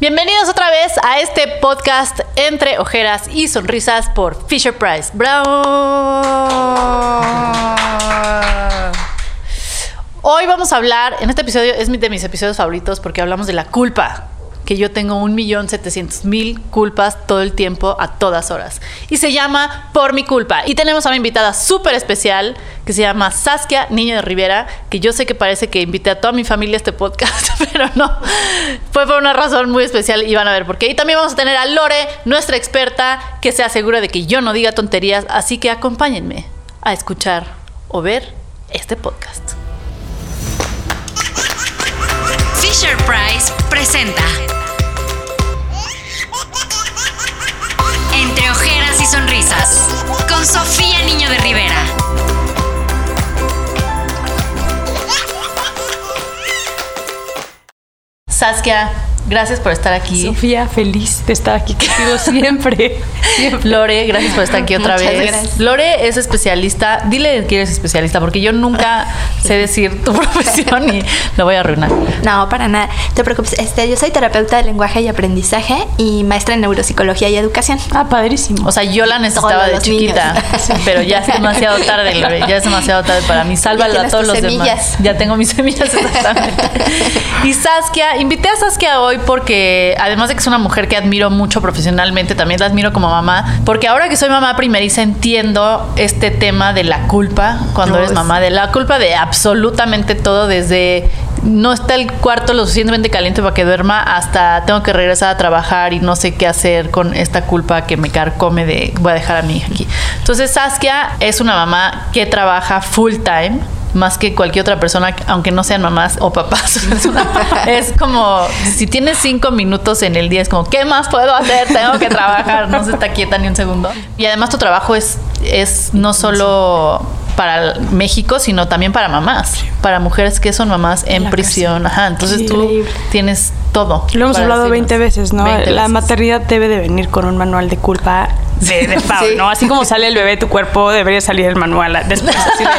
Bienvenidos otra vez a este podcast entre ojeras y sonrisas por Fisher Price. ¡Bravo! Hoy vamos a hablar, en este episodio es de mis episodios favoritos porque hablamos de la culpa que yo tengo un millón setecientos mil culpas todo el tiempo, a todas horas. Y se llama Por mi culpa. Y tenemos a una invitada súper especial que se llama Saskia Niño de Rivera, que yo sé que parece que invité a toda mi familia a este podcast, pero no. Fue por una razón muy especial y van a ver por qué. Y también vamos a tener a Lore, nuestra experta, que se asegura de que yo no diga tonterías. Así que acompáñenme a escuchar o ver este podcast. Fisher Price presenta y sonrisas con Sofía Niño de Rivera. Saskia, gracias por estar aquí. Sofía, feliz de estar aquí contigo siempre. siempre. Lore, gracias por estar aquí otra Muchas vez. gracias. Lore es especialista. Dile que eres especialista, porque yo nunca sé decir tu profesión y lo voy a arruinar. No, para nada. Te preocupes. Este, yo soy terapeuta de lenguaje y aprendizaje y maestra en neuropsicología y educación. Ah, padrísimo. O sea, yo la necesitaba de chiquita, niños. pero ya es demasiado tarde, Lore. Ya es demasiado tarde para mí. Sálvalo a todos los demás. semillas. Ya tengo mis semillas exactamente. Y Saskia, invité a Saskia hoy porque además de que es una mujer que admiro mucho profesionalmente, también la admiro como mamá, porque ahora que soy mamá primeriza entiendo este tema de la culpa cuando No, eres es- mamá, de la culpa de absolutamente todo desde no está el cuarto lo suficientemente caliente para que duerma hasta tengo que regresar a trabajar y no sé qué hacer con esta culpa que me carcome de voy a dejar a mi hija aquí. Entonces Saskia es una mamá que trabaja full time más que cualquier otra persona, aunque no sean mamás o papás. Es, una- es como, si tienes cinco minutos en el día, es como, ¿qué más puedo hacer? Tengo que trabajar, no se está quieta ni un segundo. Y además tu trabajo es, es no solo para México, sino también para mamás, para mujeres que son mamás en prisión. Ajá, entonces tú tienes todo. Lo hemos hablado decirnos. 20 veces, ¿no? 20 La veces. maternidad debe de venir con un manual de culpa de, de Pau, Sí. ¿no? Así como sale el bebé de tu cuerpo, debería salir el manual después. Así de,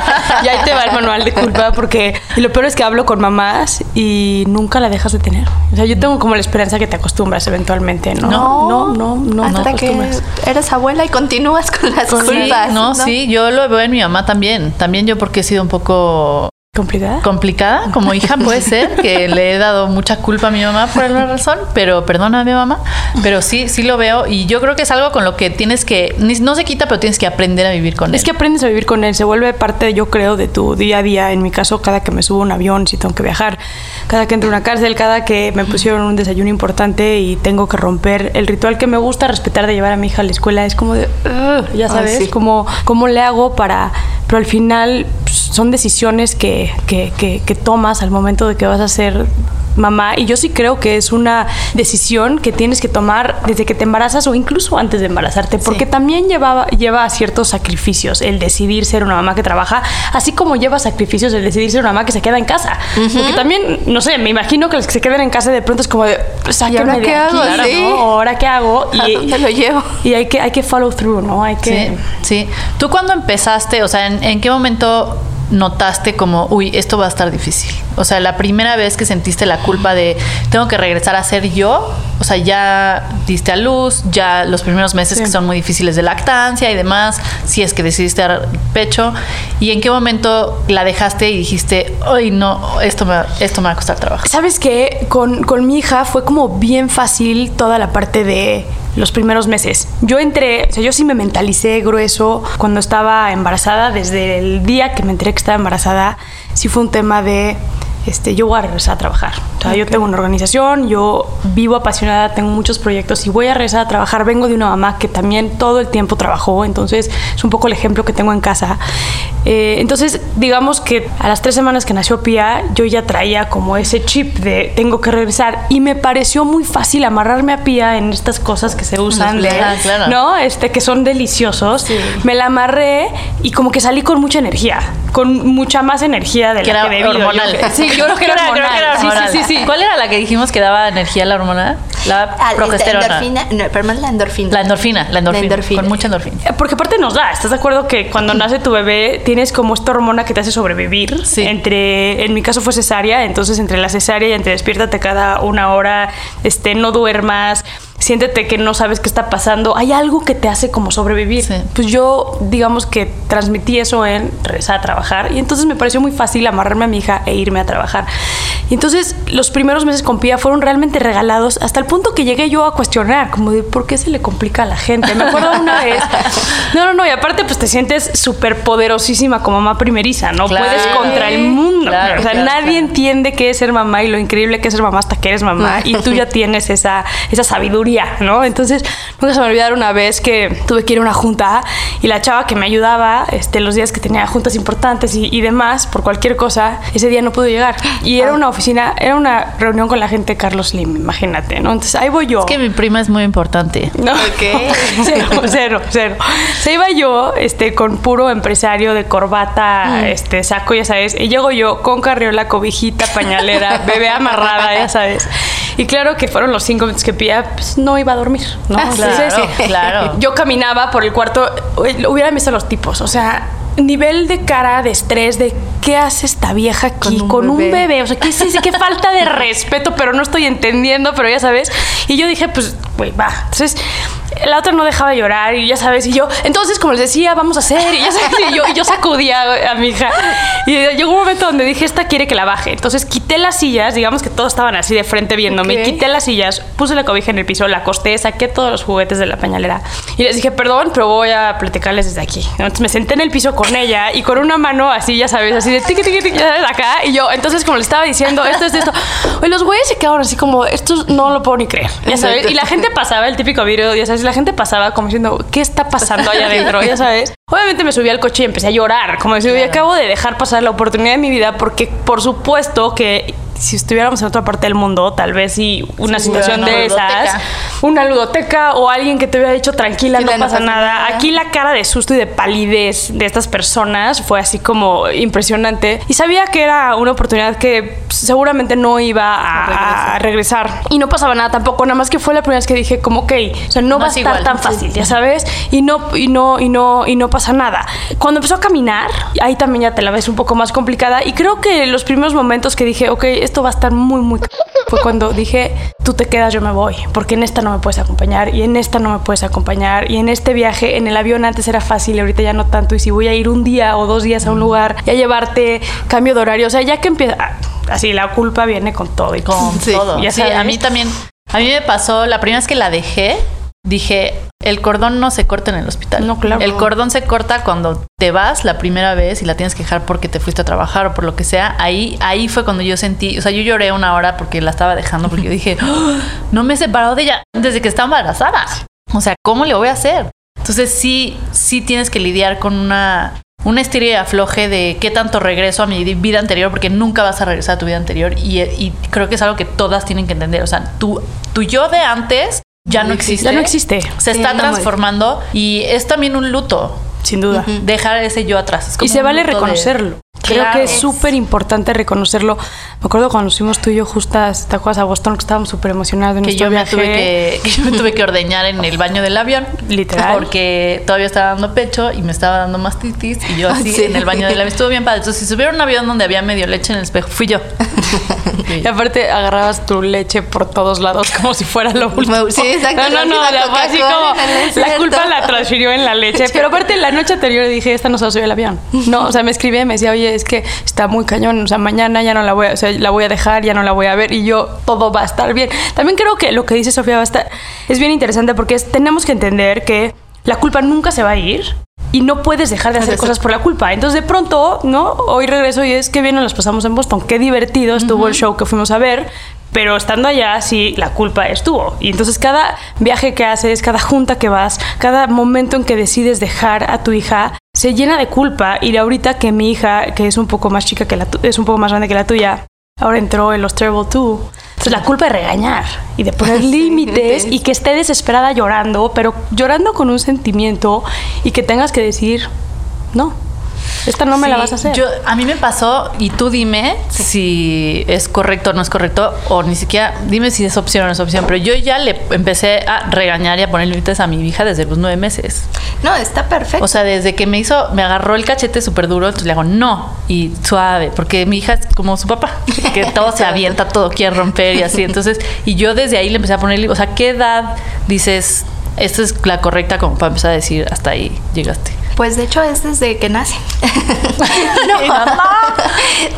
y ahí te va el manual de culpa porque... Y lo peor es que hablo con mamás y nunca la dejas de tener. O sea, yo tengo como la esperanza que te acostumbras eventualmente, ¿no? No. no, no, no. Hasta no que eres abuela y continúas con las Sí, culpas. no, sí, yo lo veo en mi mamá también. También yo porque he sido un poco ¿Complicada? complicada como hija puede ser que le he dado mucha culpa a mi mamá por alguna razón pero perdona a mi mamá pero sí sí lo veo y yo creo que es algo con lo que tienes que no se quita pero tienes que aprender a vivir con él Es que aprendes a vivir con él, se vuelve parte, yo creo, de tu día a día. En mi caso, cada que me subo a un avión, si tengo que viajar, cada que entro a una cárcel, cada que me pusieron un desayuno importante y tengo que romper el ritual que me gusta respetar de llevar a mi hija a la escuela, es como de, ya Ay, sabes, sí. como, ¿cómo le hago para...? Pero al final son decisiones que, que, que, que tomas al momento de que vas a ser mamá y yo sí creo que es una decisión que tienes que tomar desde que te embarazas o incluso antes de embarazarte porque Sí. también lleva, lleva a ciertos sacrificios el decidir ser una mamá que trabaja así como lleva sacrificios el decidir ser una mamá que se queda en casa porque también no sé me imagino que los que se quedan en casa de pronto es como de sáquenme ahora qué aquí, hago? Sí. ¿no? Ahora qué hago ¿A dónde lo llevo? y hay que hay que follow through no hay que Sí, sí. ¿Tú cuando empezaste, o sea, en, en qué momento notaste como, uy, esto va a estar difícil? O sea, la primera vez que sentiste la culpa de, tengo que regresar a ser yo, o sea, ya diste a luz, ya los primeros meses Sí. que son muy difíciles de lactancia y demás, si es que decidiste dar pecho, ¿y en qué momento la dejaste y dijiste, uy, no, esto me, esto me va a costar trabajo? ¿Sabes qué? Con, con mi hija fue como bien fácil toda la parte de los primeros meses. Yo entré, o sea, yo sí me mentalicé grueso cuando estaba embarazada, desde el día que me enteré que estaba embarazada, sí fue un tema de, este, yo voy a regresar a trabajar. Yo tengo una organización, yo vivo apasionada, tengo muchos proyectos y voy a regresar a trabajar. Vengo de una mamá que también todo el tiempo trabajó, entonces es un poco el ejemplo que tengo en casa. Eh, entonces, digamos que a las tres semanas que nació Pía, yo ya traía como ese chip de tengo que regresar y me pareció muy fácil amarrarme a Pía en estas cosas que se usan, de, Ah, claro. ¿no? Este, que son deliciosos. Sí. Me la amarré y como que salí con mucha energía, con mucha más energía de Que la era que. Yo hormonal. creo- sí, yo creo que era hormonal. Sí, hormonal. sí, sí, sí. ¿Cuál era la que dijimos que daba energía a la hormona? La Ah, este, progesterona. endorfina, no, pero más la endorfina. La endorfina, la endorfina, endorfina. Con mucha endorfina. Eh, Porque aparte nos da, ¿estás de acuerdo que cuando nace tu bebé tienes como esta hormona que te hace sobrevivir? Sí. Entre, en mi caso fue cesárea, entonces entre la cesárea y entre despiértate cada una hora, este, no duermas, siéntete que no sabes qué está pasando, hay algo que te hace como sobrevivir. Sí. Pues yo, digamos que transmití eso en regresar a trabajar y entonces me pareció muy fácil amarrarme a mi hija e irme a trabajar. Y entonces los primeros meses con Pía fueron realmente regalados hasta el punto que llegué yo a cuestionar, como de por qué se le complica a la gente. Me acuerdo una vez. No, no, no, y aparte pues te sientes súper poderosísima como mamá primeriza, ¿no? Claro. Puedes contra el mundo. Claro, o sea, claro, nadie entiende qué es ser mamá y lo increíble que es ser mamá hasta que eres mamá y tú ya tienes esa, esa sabiduría, ¿no? Entonces, nunca se me olvidar una vez que tuve que ir a una junta y la chava que me ayudaba este, los días que tenía juntas importantes y, y demás, por cualquier cosa, ese día no pudo llegar. Y era una oficina, era una reunión con la gente de Carlos Slim, imagínate, ¿no? Entonces, ahí voy yo. Es que mi prima es muy importante. No, cero, cero, cero. Se iba yo este, con puro empresario de corbata, este, saco, ya sabes. Y llego yo con carriola, cobijita, pañalera, bebé amarrada, ya sabes. Y claro que fueron los cinco minutos que pía, pues no iba a dormir, ¿no? Ah, claro, claro. Yo caminaba por el cuarto, uy, hubieran visto los tipos, o sea, nivel de cara, de estrés, de qué hace esta vieja aquí Con con un un, bebé. O sea, qué es ese? qué falta de respeto, pero no estoy entendiendo, pero ya sabes. Y yo dije, pues, güey, va. Entonces, la otra no dejaba de llorar y ya sabes, y yo, entonces, como les decía, vamos a hacer, y ya sabes, y yo, y yo sacudía a mi hija. Y llegó un momento donde dije, esta quiere que la baje. Entonces, quité las sillas, digamos que todos estaban así de frente viéndome, Ok. quité las sillas, puse la cobija en el piso, la acosté, saqué todos los juguetes de la pañalera y les dije, perdón, pero voy a platicarles desde aquí. Entonces me senté en el piso con ella y con una mano así, ya sabes, así de tiqui, tiqui, tiqui, ya sabes, acá. Y yo, entonces, como le estaba diciendo, esto es esto. Oye, los güeyes se quedaron así como, esto no lo puedo ni creer, ya sabes. Y la gente pasaba, el típico video, ya sabes, la gente pasaba como diciendo, ¿qué está pasando allá adentro? Ya sabes. Obviamente me subí al coche si estuviéramos en otra parte del mundo, tal vez si una Sí, situación una de ludoteca. esas, una ludoteca o alguien que te hubiera dicho tranquila, no, pasa, nada. Aquí la cara de susto y de palidez de estas personas fue así como impresionante. Y sabía que era una oportunidad que seguramente no iba a, a regresar. Y no pasaba nada tampoco, nada más que fue la primera vez que dije como, ok, o sea, no, No va a es estar igual, tan sí. fácil, ya sabes. Y no, y no, y no, y no pasa nada. Cuando empezó a caminar, ahí también ya te la ves un poco más complicada. Y creo que los primeros momentos que dije, ok, esto va a estar muy, muy fue cuando dije, tú te quedas, yo me voy, porque en esta no me puedes acompañar y en esta no me puedes acompañar y en este viaje, en el avión antes era fácil y ahorita ya no tanto y si voy a ir un día o dos días a un lugar y a llevarte cambio de horario, o sea, ya que empieza, ah, así la culpa viene con todo y Con Sí, todo. ya Sí, a mí también. A mí me pasó, la primera vez que la dejé, dije, el cordón no se corta en el hospital. No, claro. El cordón se corta cuando te vas la primera vez y la tienes que dejar porque te fuiste a trabajar o por lo que sea. Ahí, ahí fue cuando yo sentí, o sea, yo lloré una hora porque la estaba dejando porque yo dije, "Oh, no me he separado de ella desde que estaba embarazada. O sea, ¿cómo le voy a hacer? Entonces sí, sí tienes que lidiar con una, una estira y afloje de qué tanto regreso a mi vida anterior, porque nunca vas a regresar a tu vida anterior. Y, y creo que es algo que todas tienen que entender. O sea, tu, tu yo de antes ya no existe. Ya no existe, Se Sí, está transformando y es también un luto. sin duda. Dejar ese yo atrás. Es Y se vale de- reconocerlo. Creo Claro. que es súper importante reconocerlo. Me acuerdo cuando nos fuimos tú y yo justas, ¿te acuerdas a Boston? Que estábamos súper emocionados de que nuestro yo me viaje. tuve que, que yo me tuve que ordeñar en el baño del avión. Literal. Porque todavía estaba dando pecho y me estaba dando mastitis y yo así Sí. en el baño del avión. Estuvo bien padre. Entonces, si subiera un avión donde había medio leche en el espejo, fui yo. Y aparte agarrabas tu leche por todos lados como si fuera lo último. Sí, exacto, No, no, no, la así como el la culpa la transfirió en la leche. Pero aparte la noche anterior dije, esta no se va a subir al avión. No, o sea, me escribía y me decía, oye, es que está muy cañón, o sea, mañana ya no la voy a, o sea, la voy a dejar, ya no la voy a ver y yo, todo va a estar bien. También creo que lo que dice Sofía va a estar, es bien interesante porque es- tenemos que entender que la culpa nunca se va a ir. Y no puedes dejar de hacer cosas por la culpa. Entonces, de pronto, ¿no? Hoy regreso y es que bien nos las pasamos en Boston. Qué divertido estuvo el show que fuimos a ver. Pero estando allá, sí, la culpa estuvo. Y entonces cada viaje que haces, cada junta que vas, cada momento en que decides dejar a tu hija, se llena de culpa. Y ahorita que mi hija, que es un poco más chica que la tu- es un poco más grande que la tuya, ahora entró en los Terrible 2. Entonces la culpa es regañar y de poner límites y que esté desesperada llorando, pero llorando con un sentimiento y que tengas que decir, no. Esta no me la vas a hacer. Yo, a mí me pasó, y tú dime si es correcto o no es correcto, o ni siquiera dime si es opción o no es opción. Pero yo ya le empecé a regañar y a poner límites a mi hija desde los nueve meses. No, está perfecto. O sea, desde que me hizo, me agarró el cachete súper duro, entonces le hago no y suave, porque mi hija es como su papá, que todo se avienta, todo quiere romper y así. Entonces, y yo desde ahí le empecé a poner, o sea, ¿qué edad dices, esta es la correcta como para empezar a decir, hasta ahí llegaste? Pues de hecho es desde que nacen. no.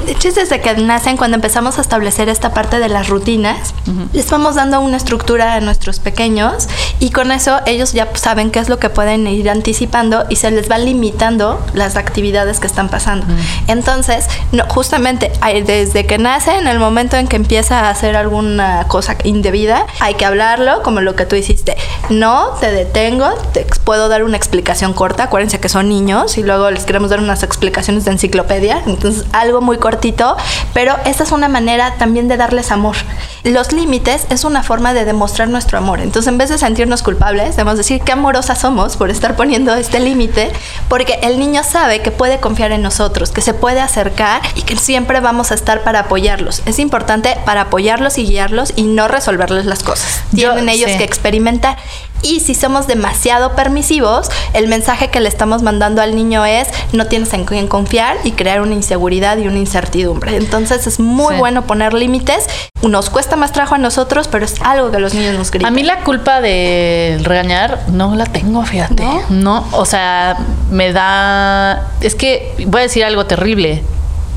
De hecho es desde que nacen cuando empezamos a establecer esta parte de las rutinas. Les vamos dando una estructura a nuestros pequeños y con eso ellos ya saben qué es lo que pueden ir anticipando y se les va limitando las actividades que están pasando. Entonces, no, justamente desde que nace, en el momento en que empieza a hacer alguna cosa indebida, hay que hablarlo, como lo que tú hiciste. No, te detengo, te puedo dar una explicación corta. Acuérdense que son niños y luego les queremos dar unas explicaciones de enciclopedia. Entonces, algo muy cortito, pero esta es una manera también de darles amor. Los límites es una forma de demostrar nuestro amor. Entonces, en vez de sentirnos culpables, debemos decir qué amorosas somos por estar poniendo este límite, porque el niño sabe que puede confiar en nosotros, que se puede acercar y que siempre vamos a estar para apoyarlos. Es importante para apoyarlos y guiarlos y no resolverles las cosas. Yo- Tienen ellos sí. que experimentar. Y si somos demasiado permisivos, el mensaje que le estamos mandando al niño es no tienes en quién confiar y crear una inseguridad y una incertidumbre. Entonces es muy Sí. bueno poner límites. Nos cuesta más trabajo a nosotros, pero es algo que los niños nos gritan. A mí la culpa de regañar no la tengo, fíjate. ¿No? o sea, me da... Es que voy a decir algo terrible,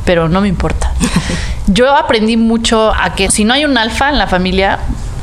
pero no me importa. Yo aprendí mucho a que si no hay un alfa en la familia,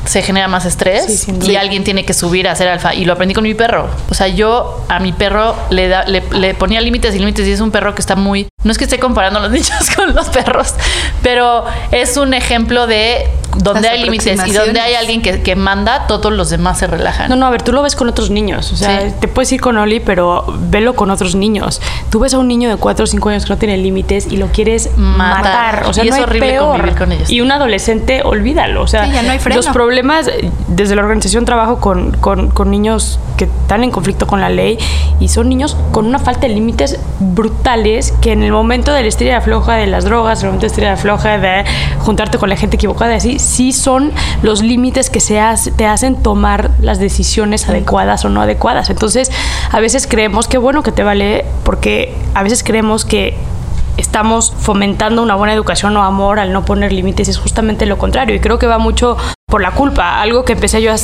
se genera más estrés Sí, y alguien tiene que subir a ser alfa. Y lo aprendí con mi perro. O sea, yo a mi perro le, da, le, le ponía límites y límites y es un perro que está muy... No es que esté comparando a los niños con los perros, pero es un ejemplo de donde hay límites y donde hay alguien que, que manda, todos los demás se relajan. No, no, a ver, tú lo ves con otros niños. O sea, Sí. te puedes ir con Oli, pero velo con otros niños. Tú ves a un niño de 4 o 5 años que no tiene límites y lo quieres Matar. matar. O sea, Y no es hay horrible peor. convivir con ellos. Y un adolescente, olvídalo. O sea, Sí, ya no hay freno. los problemas, desde la organización trabajo con, con- con niños que están en conflicto con la ley y son niños con una falta de límites brutales que en el momento de la estrella floja de las drogas, en el momento de la estrella floja de juntarte con la gente equivocada, así, sí son los límites que se hace- te hacen tomar las decisiones adecuadas o no adecuadas. Entonces, a veces creemos que bueno que te vale, porque a veces creemos que estamos fomentando una buena educación o amor al no poner límites, es justamente lo contrario. Y creo que va mucho por la culpa, algo que empecé yo a...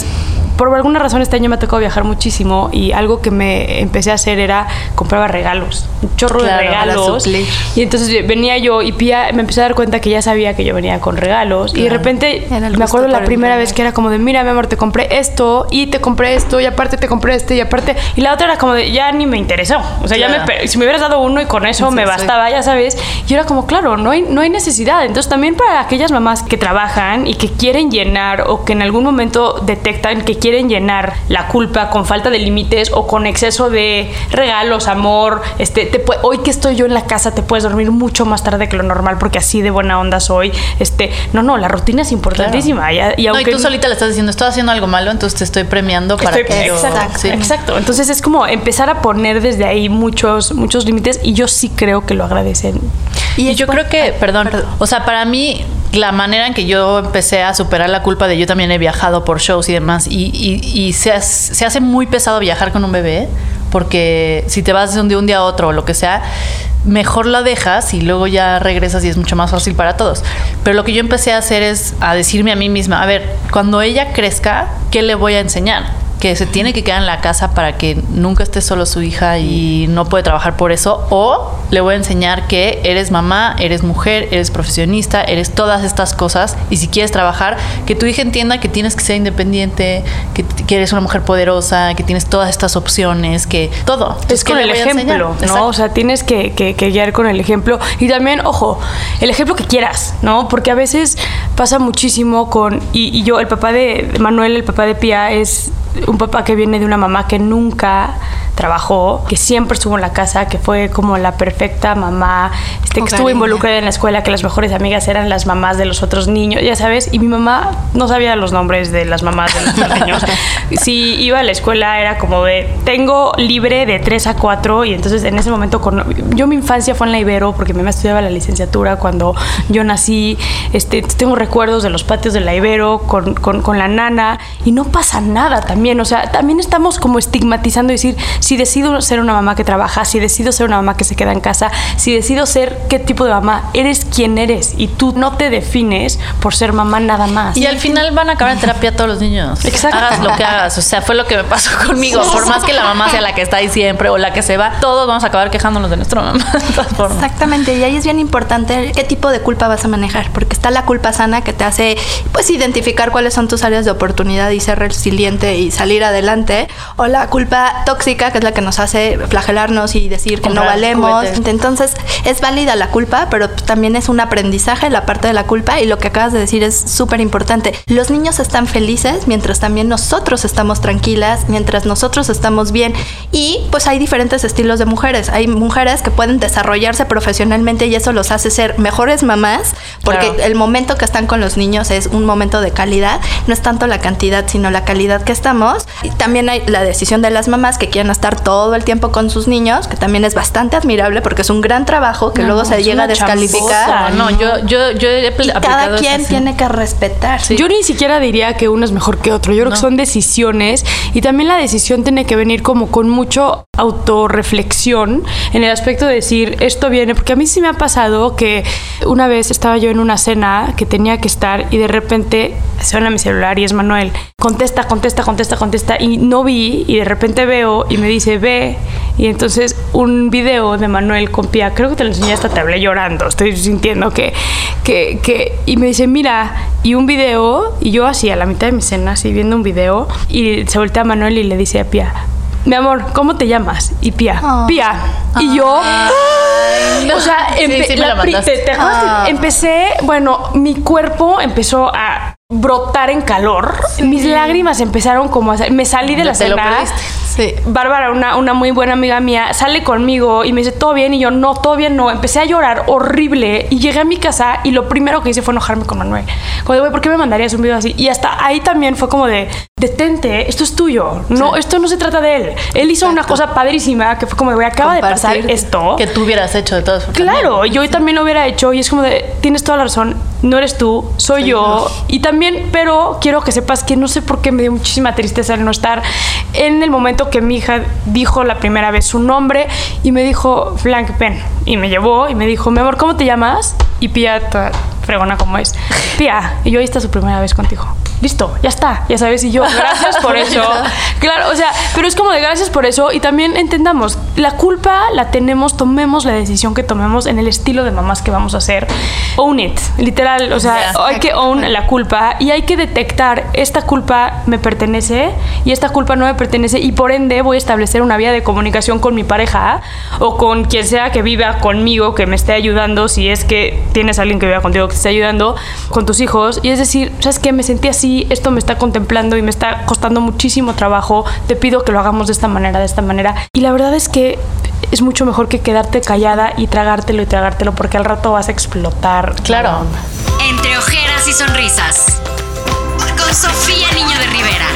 Por alguna razón este año me ha tocado viajar muchísimo y algo que me empecé a hacer era compraba regalos, un chorro Claro, de regalos. Y entonces venía yo y Pía me empecé a dar cuenta que ya sabía que yo venía con regalos. Y de Claro. repente me acuerdo la primera vez que era como de, mira, mi amor, te compré esto y te compré esto y aparte te compré este y aparte. Y la otra era como de, ya ni me interesó. O sea, ya Claro. me, pe- si me hubieras dado uno y con eso Sí, me sí. bastaba, ya sabes. Y era como, claro, no hay, no hay necesidad. Entonces también para aquellas mamás que trabajan y que quieren llenar o que en algún momento detectan que quieren llenar la culpa con falta de límites o con exceso de regalos, amor, este, te hoy que estoy yo en la casa te puedes dormir mucho más tarde que lo normal porque así de buena onda soy. Este, no, no, la rutina es importantísima. Y, y no, y tú solita le estás diciendo, estoy haciendo algo malo, entonces te estoy premiando para Estoy- que yo... exacto, sí. exacto. Entonces es como empezar a poner desde ahí muchos, muchos límites y yo sí creo que lo agradecen. Y, yo creo que, Ay, perdón, o sea, para mí la manera en que yo empecé a superar la culpa de yo también he viajado por shows y demás, y, y- se, hace- se hace muy pesado viajar con un bebé, porque si te vas de un día, un día a otro o lo que sea, mejor la dejas y luego ya regresas y es mucho más fácil para todos. Pero lo que yo empecé a hacer es a decirme a mí misma, a ver, cuando ella crezca, ¿qué le voy a enseñar? Que se tiene que quedar en la casa para que nunca esté solo su hija y no puede trabajar por eso, o le voy a enseñar que eres mamá, eres mujer, eres profesionista, eres todas estas cosas y si quieres trabajar, que tu hija entienda que tienes que ser independiente, que, que eres una mujer poderosa, que tienes todas estas opciones, que todo. Entonces, es ¿qué con el ejemplo, ¿no? O sea, tienes que, que- que guiar con el ejemplo. Y también, ojo, el ejemplo que quieras, ¿no? Porque a veces pasa muchísimo con. Y, y yo, el papá de de Manuel, el papá de Pía, es un papá que viene de una mamá que nunca trabajó, que siempre estuvo en la casa, que fue como la perfecta mamá, este, que estuvo involucrada en la escuela, que las mejores amigas eran las mamás de los otros niños, ya sabes, y mi mamá no sabía los nombres de las mamás de los otros niños. Si iba a la escuela era como de, tengo libre de 3 a 4 y entonces en ese momento, con, yo mi infancia fue en la Ibero porque mi mamá estudiaba la licenciatura cuando yo nací, este, tengo recuerdos de los patios de la Ibero con, con, con la nana y no pasa nada también, o sea, también estamos como estigmatizando y decir, si decido ser una mamá que trabaja, si decido ser una mamá que se queda en casa, si decido ser qué tipo de mamá, eres quien eres y tú no te defines por ser mamá nada más. Y al final van a acabar en terapia todos los niños. Exacto. Hagas lo que hagas. O sea, fue lo que me pasó conmigo. Por más que la mamá sea la que está ahí siempre o la que se va, todos vamos a acabar quejándonos de nuestra mamá. De todas formas. Exactamente, y ahí es bien importante qué tipo de culpa vas a manejar, porque está la culpa sana que te hace pues identificar cuáles son tus áreas de oportunidad y ser resiliente y salir adelante, o la culpa tóxica que es la que nos hace flagelarnos y decir que no Comprar valemos. juguetes. Entonces, es válida la culpa, pero también es un aprendizaje la parte de la culpa y lo que acabas de decir es súper importante. Los niños están felices mientras también nosotros estamos tranquilas, mientras nosotros estamos bien y pues hay diferentes estilos de mujeres. Hay mujeres que pueden desarrollarse profesionalmente y eso los hace ser mejores mamás porque Claro. el momento que están con los niños es un momento de calidad, no es tanto la cantidad, sino la calidad que estamos. Y también hay la decisión de las mamás que quieren estar todo el tiempo con sus niños, que también es bastante admirable porque es un gran trabajo que No, luego se llega a descalificar. Ah, no, yo, yo, yo he Y cada quien eso, sí. tiene que respetar. Yo ni siquiera diría que uno es mejor que otro. Yo creo que No. son decisiones y también la decisión tiene que venir como con mucho autorreflexión en el aspecto de decir esto viene, porque a mí sí me ha pasado que una vez estaba yo en una cena que tenía que estar y de repente suena mi celular y es Manuel. Contesta, contesta, contesta, contesta y no vi y de repente veo y me dice ve y entonces un video de Manuel con Pia, creo que te lo enseñé hasta te hablé llorando, estoy sintiendo que, que, que y me dice mira y un video y yo así a la mitad de mi cena así viendo un video y se voltea a Manuel y le dice a Pia mi amor, ¿cómo te llamas? Y Pia, Oh. Pia. Y yo, o sea, empe- sí la te- te Ah. empecé, bueno, mi cuerpo empezó a brotar en calor. Mis lágrimas empezaron como a... Me salí de la lo cena. Sí. Bárbara, una, una muy buena amiga mía, sale conmigo y me dice, ¿todo bien? Y yo, no, todo bien, no. Empecé a llorar horrible y llegué a mi casa y lo primero que hice fue enojarme con Manuel. Como de, güey, ¿por qué me mandarías un video así? Y hasta ahí también fue como de, detente, esto es tuyo. No, esto no se trata de él. Él hizo una cosa padrísima que fue como, güey, acaba de pasar esto. Que tú hubieras hecho de todas formas. Claro, yo también lo hubiera hecho y es como de, tienes toda la razón, no eres tú, soy yo. Y también, pero quiero que sepas que no sé por qué me dio muchísima tristeza el no estar en el momento que mi hija dijo la primera vez su nombre y me dijo, Frank, ven. Y me llevó y me dijo, mi amor, ¿cómo te llamas? Y Pia, toda fregona como es, Pia, y yo ahí está su primera vez contigo. Listo, ya está, ya sabes, y yo, gracias por eso. Claro, o sea, pero es como de gracias por eso y también entendamos, la culpa la tenemos, tomemos la decisión que tomemos en el estilo de mamás que vamos a hacer. Own it, literal, o sea, hay que own la culpa y hay que detectar, esta culpa me pertenece y esta culpa no me pertenece y por ende voy a establecer una vía de comunicación con mi pareja o con quien sea que viva conmigo, que me esté ayudando, si es que tienes a alguien que viva contigo que te esté ayudando, con tus hijos. Y es decir, ¿sabes qué? Me sentí así, esto me está contemplando y me está costando muchísimo trabajo, te pido que lo hagamos de esta manera, de esta manera. Y la verdad es que es mucho mejor que quedarte callada y tragártelo y tragártelo porque al rato vas a explotar. Claro. Entre ojeras y sonrisas. Con Sofía Niño de Rivera.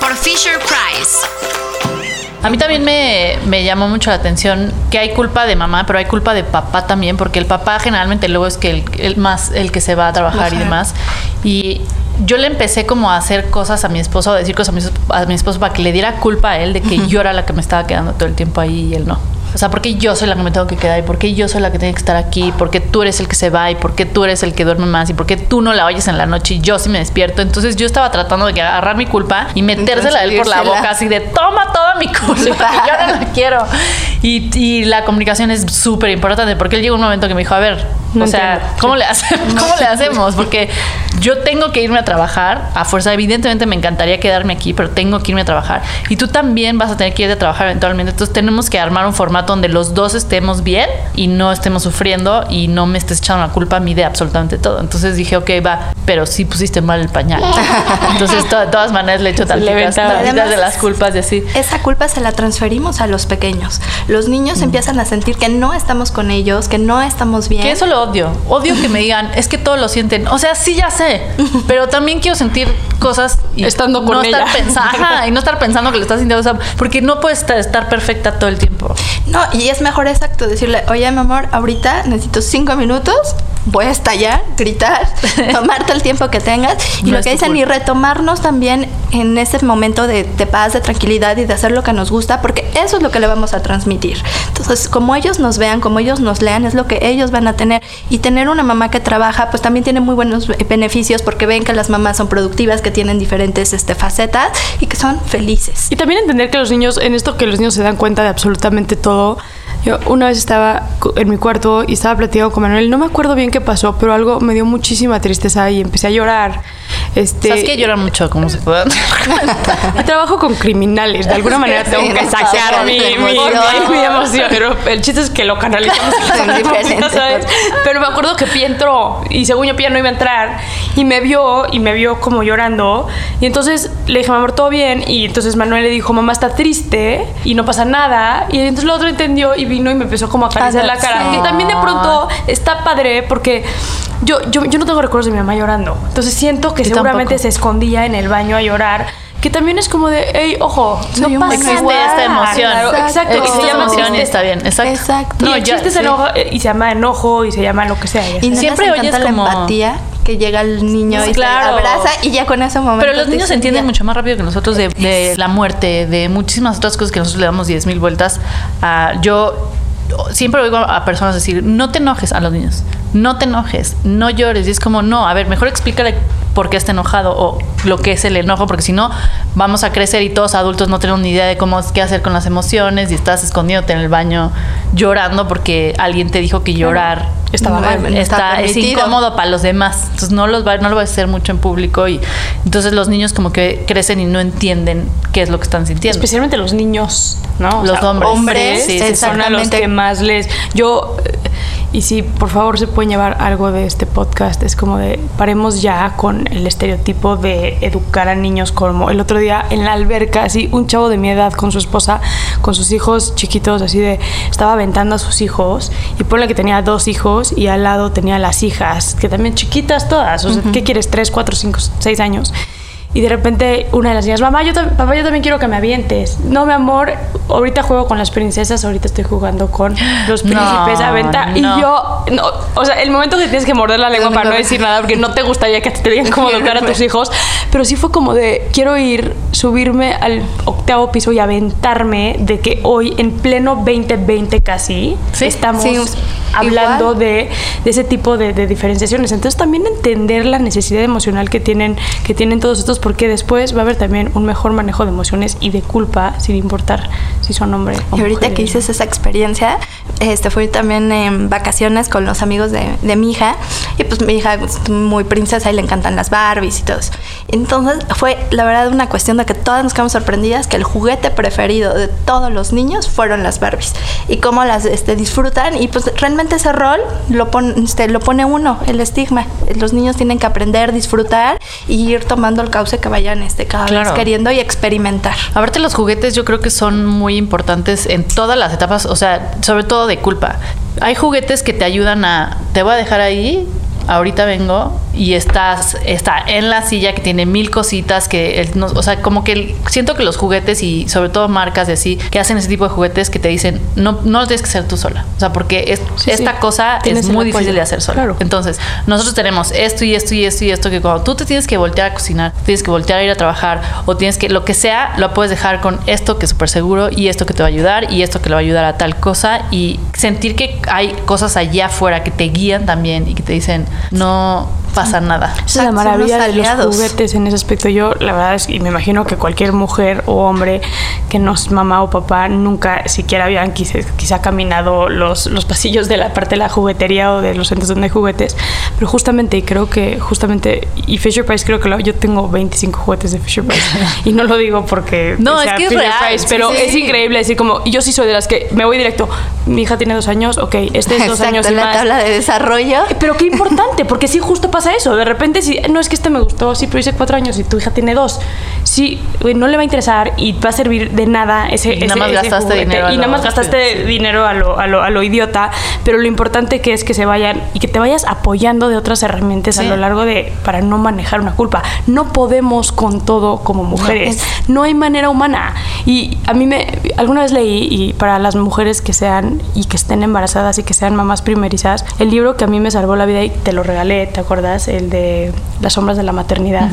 Por Fisher Price. A mí también me, me llamó mucho la atención que hay culpa de mamá, pero hay culpa de papá también, porque el papá generalmente luego es que el, el más el que se va a trabajar y Ajá. demás. Y yo le empecé como a hacer cosas a mi esposo, a decir cosas a mi, a mi esposo para que le diera culpa a él de que yo era la que me estaba quedando todo el tiempo ahí y él no. O sea, porque yo soy la que me tengo que quedar y porque yo soy la que tiene que estar aquí, porque tú eres el que se va y porque tú eres el que duerme más y porque tú no la oyes en la noche y yo sí me despierto. Entonces yo estaba tratando de agarrar mi culpa y metérsela a él por la boca así de toma toda mi culpa, que yo no la quiero. Y, y la comunicación es súper importante porque él llegó un momento que me dijo, a ver, No o sea, entiendo. ¿cómo le, hacemos? ¿cómo le hacemos? Porque yo tengo que irme a trabajar a fuerza. Evidentemente me encantaría quedarme aquí, pero tengo que irme a trabajar. Y tú también vas a tener que ir a trabajar eventualmente. Entonces tenemos que armar un formato donde los dos estemos bien y no estemos sufriendo y no me estés echando la culpa a mí de absolutamente todo. Entonces dije, ok, va, pero sí pusiste mal el pañal. Entonces, to- de todas maneras le echo le tantitas, tantitas de las culpas y así. Esa culpa se la transferimos a los pequeños. Los niños empiezan a sentir que no estamos con ellos, que no estamos bien. Que eso lo odio. Odio que me digan, es que todos lo sienten. O sea, sí ya sé, pero también quiero sentir cosas y Estando con no estar ella. pensa- ajá, y no estar pensando que lo estás sintiendo, o sea, porque no puedes estar, estar perfecta todo el tiempo. No, y es mejor exacto decirle, oye, mi amor, ahorita necesito cinco minutos, voy a estallar, gritar, tomarte el tiempo que tengas. Y No lo que dicen, y retomarnos también en ese momento de, de paz, de tranquilidad y de hacer lo que nos gusta, porque eso es lo que le vamos a transmitir. Entonces, como ellos nos vean, como ellos nos lean, es lo que ellos van a tener. Y tener una mamá que trabaja, pues también tiene muy buenos be- beneficios porque ven que las mamás son productivas, que tienen diferentes este, facetas y que son felices. Y también entender que los niños, en esto que los niños se dan cuenta de absolutamente todo. todo. Yo una vez estaba en mi cuarto y estaba platicando con Manuel, no me acuerdo bien qué pasó, pero algo me dio muchísima tristeza y empecé a llorar. Este, ¿Sabes que lloran mucho? ¿Cómo se puede? trabajo con criminales, de alguna manera Sí, tengo que no, sí, mi, mi, mi- mi emoción. Pero el chiste es que lo canalizamos. Diferentes. ¿sabes? Pero me acuerdo que Pi entró y según yo Pi no iba a entrar y me vio y me vio como llorando. Y entonces le dije, amor, todo bien. Y entonces Manuel le dijo, mamá está triste y no pasa nada. Y entonces el otro entendió y vino y me empezó como a acariciar la cara. Sí. Que también de pronto está padre porque yo, yo, yo no tengo recuerdos de mi mamá llorando. Entonces siento que Yo seguramente tampoco. se escondía en el baño a llorar. Que también es como de, hey, ojo, Soy no pasa Existe nada. esta emoción. Claro, exacto. Existe y se esta llama emoción y está bien. Exacto. Exacto. No, No, el ya- chiste sí. enojo eh, y se llama enojo y se llama lo que sea. Y no Siempre oyes como- la empatía que llega el niño Sí, y claro. se abraza y ya con ese momento. Pero los niños entienden mucho más rápido que nosotros de, de la muerte, de muchísimas otras cosas que nosotros le damos 10.000 vueltas. Ah, yo siempre oigo a personas decir, no te enojes a los niños, no te enojes, no llores. Y es como, no, a ver, mejor explícale por qué está enojado o lo que es el enojo, porque si no, vamos a crecer y todos adultos no tenemos ni idea de cómo qué hacer con las emociones y estás escondiéndote en el baño llorando porque alguien te dijo que llorar Estaba mal, no está está, es incómodo para los demás. Entonces no los va, no lo va a hacer mucho en público y entonces los niños como que crecen y no entienden qué es lo que están sintiendo. Especialmente los niños, ¿no? Los hombres. Hombres Sí, sí, son a los que más les... Yo... eh, Y si por favor se pueden llevar algo de este podcast, es como de paremos ya con el estereotipo de educar a niños como el otro día en la alberca, así un chavo de mi edad con su esposa, con sus hijos chiquitos, así de estaba aventando a sus hijos y ponle que tenía dos hijos y al lado tenía las hijas, que también chiquitas todas, o sea, ¿qué quieres? Tres, cuatro, cinco, seis años. Y de repente una de las niñas, mamá, yo, papá, yo también quiero que me avientes. No, mi amor, ahorita juego con las princesas, ahorita estoy jugando con los No, príncipes, aventa. Y no. yo, no, o sea, el momento que tienes que morder la lengua para no decir nada, porque no te gustaría que te digan cómo educar a tus hijos, pero sí fue como de, quiero ir, subirme al octavo piso y aventarme de que hoy, en pleno 2020 casi, Sí, estamos sí, hablando de, de ese tipo de, de diferenciaciones. Entonces también entender la necesidad emocional que tienen, que tienen todos estos, porque después va a haber también un mejor manejo de emociones y de culpa, sin importar si son hombre o Y ahorita que dices esa experiencia, este fui también en vacaciones con los amigos de, de mi hija y pues mi hija es muy princesa y le encantan las Barbies y todo eso. Entonces fue la verdad una cuestión de que todas nos quedamos sorprendidas que el juguete preferido de todos los niños fueron las Barbies y cómo las este, disfrutan y pues realmente ese rol lo, pon- este, lo pone uno, el estigma. Los niños tienen que aprender, disfrutar y ir tomando el cauce que vayan este, cada Claro. vez queriendo y experimentar. Aparte los juguetes yo creo que son muy importantes en todas las etapas, o sea, sobre todo de culpa. Hay juguetes que te ayudan a, te voy a dejar ahí, ahorita vengo y estás está en la silla que tiene mil cositas que el- no- o sea como que el- siento que los juguetes y sobre todo marcas de así que hacen ese tipo de juguetes que te dicen no no lo tienes que hacer tú sola o sea porque es- Sí, esta sí. cosa Tienes es muy difícil de hacer sola Claro. entonces nosotros tenemos esto y esto y esto y esto que cuando tú te tienes que voltear a cocinar tienes que voltear a ir a trabajar o tienes que lo que sea lo puedes dejar con esto que es súper seguro y esto que te va a ayudar y esto que le va a ayudar a tal cosa y sentir que hay cosas allá afuera que te guían también y que te dicen no pasa nada. Es la maravilla de los juguetes en ese aspecto. Yo, la verdad es, y me imagino que cualquier mujer o hombre que no es mamá o papá nunca siquiera habían quizá, quizá caminado los, los pasillos de la parte de la juguetería o de los centros donde hay juguetes. Pero justamente, y creo que justamente, y Fisher Price creo que lo- yo tengo 25 juguetes de Fisher Price. y no lo digo porque No, sea es que es real, Price, pero sí. es increíble decir como, yo sí soy de las que me voy directo. Mi hija tiene dos años, ok, este es dos Exacto, años y la más. tabla de desarrollo. Pero qué importante, porque sí justo pasa eso. De repente, si no es que este me gustó, sí, pero hice cuatro años y tu hija tiene dos. Sí, güey, no le va a interesar y va a servir de nada ese. Y nada más ese gastaste juguete. dinero a Y nada más gastaste sí. dinero a lo, a, lo, a lo idiota. Pero lo importante que es que se vayan y que te vayas apoyando de otras herramientas a Sí. lo largo de. para no manejar una culpa. No podemos con todo como mujeres. No, hay manera humana. Y a mí me. alguna vez leí, y para las mujeres que sean y que estén embarazadas y que sean mamás primerizas, el libro que a mí me salvó la vida y te lo regalé, ¿te acuerdas? El de Las sombras de la maternidad.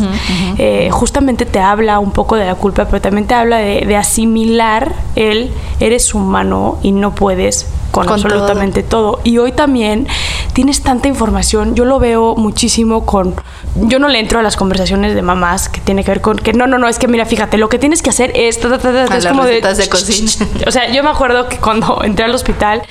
Eh, justamente te habla un poco de la culpa, pero también te habla de, de asimilar el eres humano y no puedes con, Con absolutamente todo. Y hoy también tienes tanta información, yo lo veo muchísimo con... Yo no le entro a las conversaciones de mamás que tiene que ver con que no, no, no, es que mira, fíjate, lo que tienes que hacer es... ta, ta, ta, es las como de cocina. O sea, yo me acuerdo que cuando entré al hospital,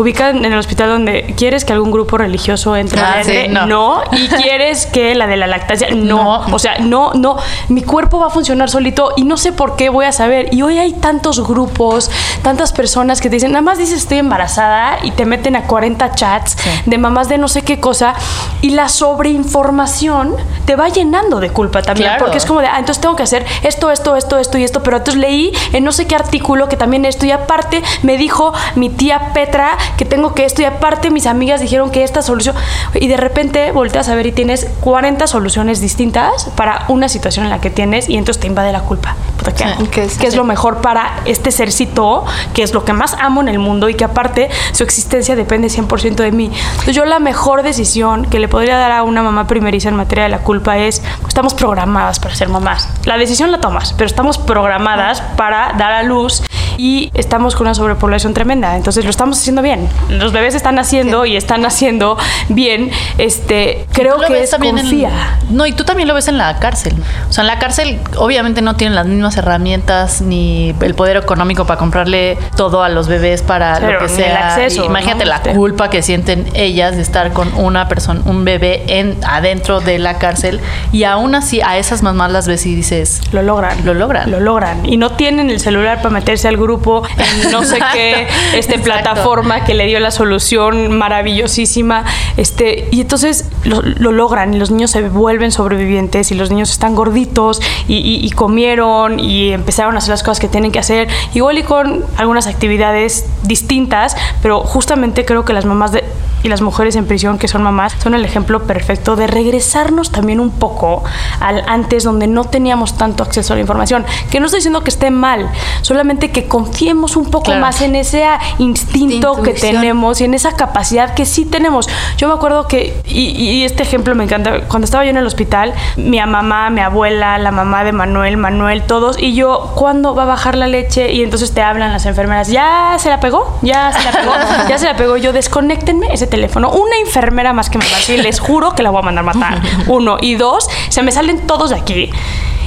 ubican en el hospital donde quieres que algún grupo religioso entre, Ah, sí, no. y quieres que la de la lactancia, no. No. O sea, no, no, mi cuerpo va a funcionar solito y no sé por qué voy a saber. Y hoy hay tantos grupos, tantas personas que te dicen, nada más dices estoy embarazada y te meten a 40 chats de mamás de no sé qué cosa y la sobreinformación te va llenando de culpa también, Claro. porque es como de, ah, entonces tengo que hacer esto, esto, esto, esto y esto, pero entonces leí en no sé qué artículo que también esto y aparte me dijo mi tía Petra que tengo que esto y aparte mis amigas dijeron que esta solución y de repente volteas a ver y tienes 40 soluciones distintas para una situación en la que tienes y entonces te invade la culpa. Puta, ¿qué Sí. hago? ¿Qué es? ¿Qué es lo mejor para este sercito que es lo que más amo en el mundo y que aparte su existencia depende 100% de mí? Entonces yo la mejor decisión que le podría dar a una mamá primeriza en materia de la culpa es estamos programadas para ser mamás. La decisión la tomas, pero estamos programadas para dar a luz y estamos con una sobrepoblación tremenda. Entonces lo estamos haciendo bien. Los bebés están naciendo y están naciendo bien. Este, creo que es también en- confía. no, y tú también lo ves en la cárcel. O sea, en la cárcel obviamente no tienen las mismas herramientas ni el poder económico para comprarle todo a los bebés para Pero lo que sea. el acceso, Y Imagínate ¿no? la Este. culpa que sienten ellas de estar con una persona, un bebé en adentro de la cárcel y aún así a esas mamás las ves y dices, Lo logran. Lo logran. Lo logran. Y no tienen el celular para meterse al grupo en no sé qué este, Exacto. plataforma que le dio la solución maravillosísima. Este, y entonces lo, lo logran y los niños se vuelven sobrevivientes y los niños están gorditos y, y- y comieron y empezaron a hacer las cosas que tienen que hacer. Igual y con algunas actividades distintas, pero justamente creo que las mamás de, y las mujeres en prisión que son mamás son el ejemplo perfecto de regresarnos también un poco al antes donde no teníamos tanto acceso a la información. Que no estoy diciendo que esté mal, solamente que confiemos un poco Claro. más en ese instinto que tenemos y en esa capacidad que sí tenemos. Yo me acuerdo que, y, y este ejemplo me encanta, cuando estaba yo en el hospital, mi mamá, mi abuela, la mamá de Manuel, Manuel, todos, y yo, ¿cuándo va a bajar la leche? Y entonces te hablan las enfermeras, ¿ya se la pegó? ¿Ya se la pegó? ¿Ya se la pegó? Yo, desconéctenme ese teléfono. Una enfermera más que me va a decir, les juro que la voy a mandar matar. Uno. Y dos, se me salen todos de aquí.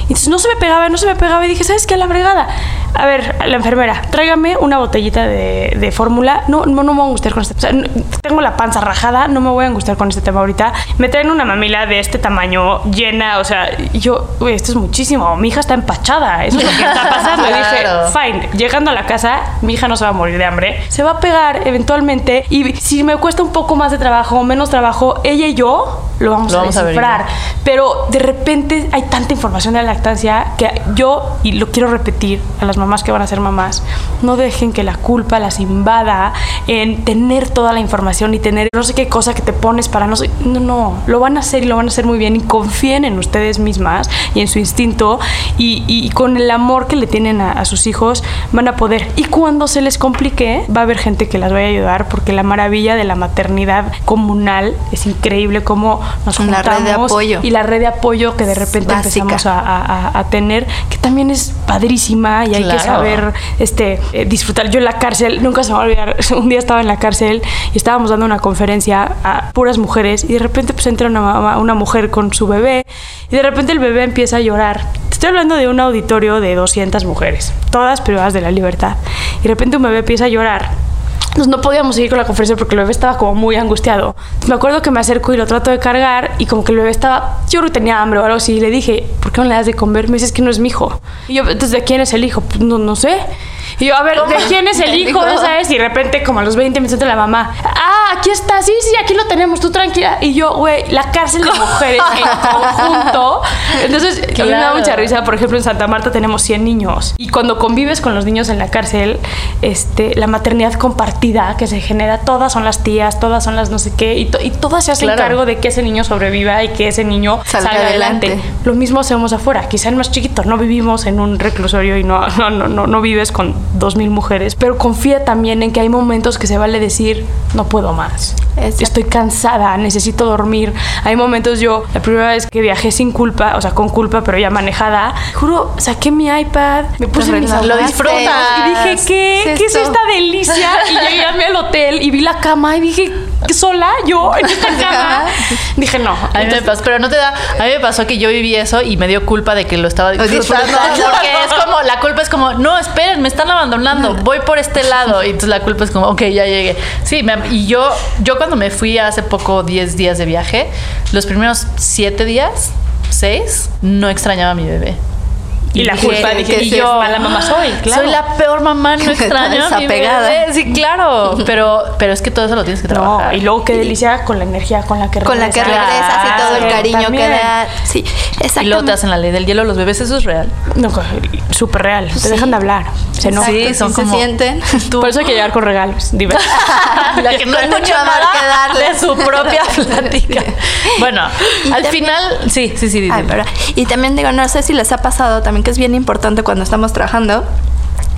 Entonces no se me pegaba, no se me pegaba y dije, ¿sabes qué? A la fregada. A ver, la enfermera, tráigame una botellita de, de fórmula. No, no, no me voy a angustiar con este. O sea, no- tengo la panza rajada, no me voy a angustiar con este tema ahorita. Me traen una mamila de este tamaño, llena, o sea, yo, uy, esto es muchísimo. Mi hija está empachada, eso es lo que está pasando. Y dije, Claro. fine, llegando a la casa, mi hija no se va a morir de hambre. Se va a pegar eventualmente y si me cuesta un poco más de trabajo o menos trabajo, ella y yo lo vamos Lo a vamos a descifrar. Pero de repente hay tanta información de la lactancia que yo, y lo quiero repetir a las mamás que van a ser mamás, no dejen que la culpa las invada en tener toda la información y tener no sé qué cosa que te pones para no sé. No, no, lo van a hacer y lo van a hacer muy bien y confíen en ustedes mismas y en su instinto y, y con el amor que le tienen a, a sus hijos van a poder. Y cuando se les complique, va a haber gente que las vaya a ayudar porque la maravilla de la maternidad comunal es increíble cómo nos La juntamos red de apoyo. y la red de apoyo que de repente Básica. empezamos a, a- a- a tener, que también es padrísima y hay que saber este, eh, disfrutar. Yo en la cárcel, nunca se me va a olvidar, un día estaba en la cárcel y estábamos dando una conferencia a puras mujeres y de repente pues entra una, mamá- una mujer con su bebé y de repente el bebé empieza a llorar. Te Estoy hablando de un auditorio de 200 mujeres, todas privadas de la libertad. Y de repente un bebé empieza a llorar. Entonces no podíamos seguir con la conferencia porque el bebé estaba como muy angustiado. Me acuerdo que me acerco y lo trato de cargar y como que el bebé estaba, yo creo que tenía hambre o algo así. Y le dije, ¿por qué no le das de comer? Me dice, que no es mi hijo. Y yo, entonces, ¿de quién es el hijo? Pues no, no sé. Y yo, a ver, ¿de quién es el ¿El hijo? ¿Sabes? Y de repente, como a los 20 minutos de la mamá, ah, aquí está, sí, sí, aquí lo tenemos, tú tranquila. Y yo, güey, la cárcel de mujeres en conjunto. Entonces, a mí me da Claro. mucha risa. Por ejemplo, en Santa Marta tenemos 100 niños. Y cuando convives con los niños en la cárcel, este, la maternidad compartida que se genera, todas son las tías, todas son las no sé qué, y, to- y todas se hacen Claro. cargo de que ese niño sobreviva y que ese niño Salga salga, adelante. adelante. Lo mismo hacemos afuera, quizá en más chiquito, no vivimos en un reclusorio y no, no, no, no, no vives con dos mil mujeres, pero confía también en que hay momentos que se vale decir, no puedo más. Exacto. Estoy cansada, necesito dormir. Hay momentos yo, la primera vez que viajé sin culpa, o sea, con culpa, pero ya manejada, juro, saqué mi iPad, me puse mis. Lo disfrutas. y dije, ¿qué? ¿Qué es ¿Qué es esta delicia? Y llegué a al hotel y vi la cama y dije, ¿sola yo en esta cama? Dije, no. A mí me pasó, pero no te da. A mí me pasó que yo viví eso y me dio culpa de que lo estaba disfrutando. disfrutando. Porque es como, la culpa es como, no, esperen, me están abandonando, voy por este lado. Y entonces la culpa es como, ok, ya llegué. Sí, me- y yo, yo cuando me fui hace poco 10 días de viaje, los primeros 7 días, 6, no extrañaba a mi bebé. Y la dije- culpa dije, y yo, mala mamá soy, claro. Soy la peor mamá, no extraño Desapegada. bebé. Sí, claro. Pero, pero es que todo eso lo tienes que No, trabajar. y luego qué delicia con la energía con la que Con la que regresas. regresas y todo el cariño que da. Sí, exacto. Y luego te hacen la ley del hielo los bebés, eso es real. No, súper real. Te dejan de hablar. Se enojan. Sí, Sí, son se como- sienten. Por eso hay que llegar con regalos. diversos. la que no escucha mucho amor que darle. de su propia plática. Bueno, Y al también- final, sí, sí, sí. Ay, pero- y también digo, no sé si les ha pasado también que es bien importante cuando estamos trabajando.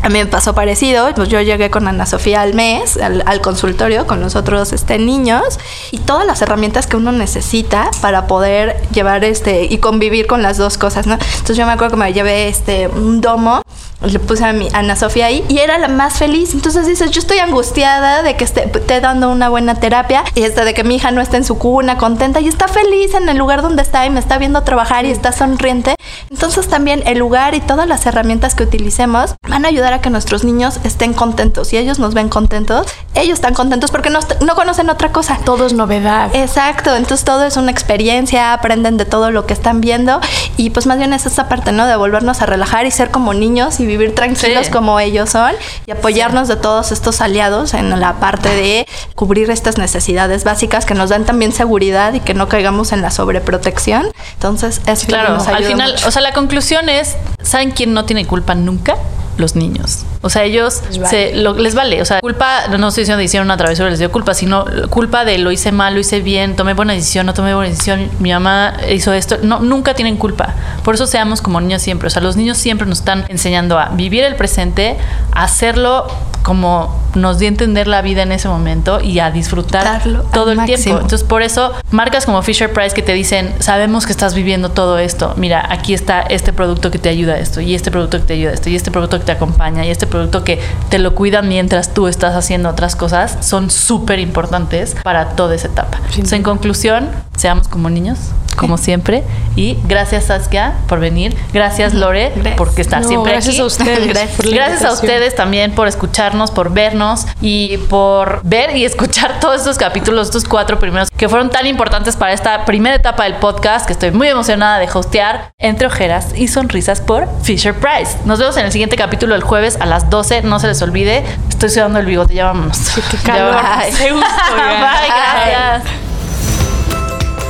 A mí me pasó parecido, pues yo llegué con Ana Sofía al mes, al, al consultorio con los otros este, niños y todas las herramientas que uno necesita para poder llevar este y convivir con las dos cosas, ¿no? Entonces yo me acuerdo que me llevé este un domo, le puse a mi Ana Sofía ahí y era la más feliz. Entonces dices, yo estoy angustiada de que esté, esté dando una buena terapia y este, de que mi hija no esté en su cuna contenta y está feliz en el lugar donde está y me está viendo trabajar y está sonriente. Entonces también el lugar y todas las herramientas que utilicemos van a ayudar a que nuestros niños estén contentos. Si ellos nos ven contentos, ellos están contentos porque no, no conocen otra cosa. Todo es novedad. Exacto, entonces todo es una experiencia, aprenden de todo lo que están viendo y pues más bien es esa parte, ¿no? De volvernos a relajar y ser como niños y vivir tranquilos Sí. como ellos son y apoyarnos de todos estos aliados en la parte de cubrir estas necesidades básicas que nos dan también seguridad y que no caigamos en la sobreprotección. Entonces, eso Claro, nos al final, mucho. o sea, la conclusión es, ¿saben quién no tiene culpa nunca? Los niños. O sea, ellos Les vale. se, lo- les vale. O sea, culpa, no estoy diciendo hicieron una travesura, les dio culpa, sino culpa de lo hice mal, lo hice bien, tomé buena decisión, no tomé buena decisión, mi mamá hizo esto. No, nunca tienen culpa. Por eso seamos como niños siempre. O sea, los niños siempre nos están enseñando a vivir el presente, a hacerlo como nos dio a entender la vida en ese momento y a disfrutar Darlo todo el tiempo. máximo. Entonces, por eso, marcas como Fisher Price que te dicen, sabemos que estás viviendo todo esto. Mira, aquí está este producto que te ayuda a esto, y este producto que te ayuda a esto, y este producto que te acompaña, y este producto que te lo cuidan mientras tú estás haciendo otras cosas, son súper importantes para toda esa etapa. Entonces, en conclusión, seamos como niños, como siempre. Y gracias, Saskia, por venir. Gracias, Lore, Gracias. porque No, siempre gracias aquí. a ustedes. Gracias. a ustedes también por escucharnos, por vernos y por ver y escuchar todos estos capítulos, estos cuatro primeros que fueron tan importantes para esta primera etapa del podcast que estoy muy emocionada de hostear entre ojeras y sonrisas por Fisher Price. Nos vemos en el siguiente capítulo el jueves a las 12. No se les olvide. Estoy sudando el bigote, ya vámonos. Qué Ya calor. vámonos. Qué gusto, oigan. Bye, gracias.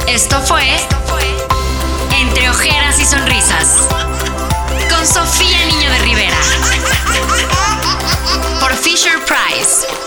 Esto fue Entre Ojeras y Sonrisas con Sofía Niño de Rivera. Por Fisher Price.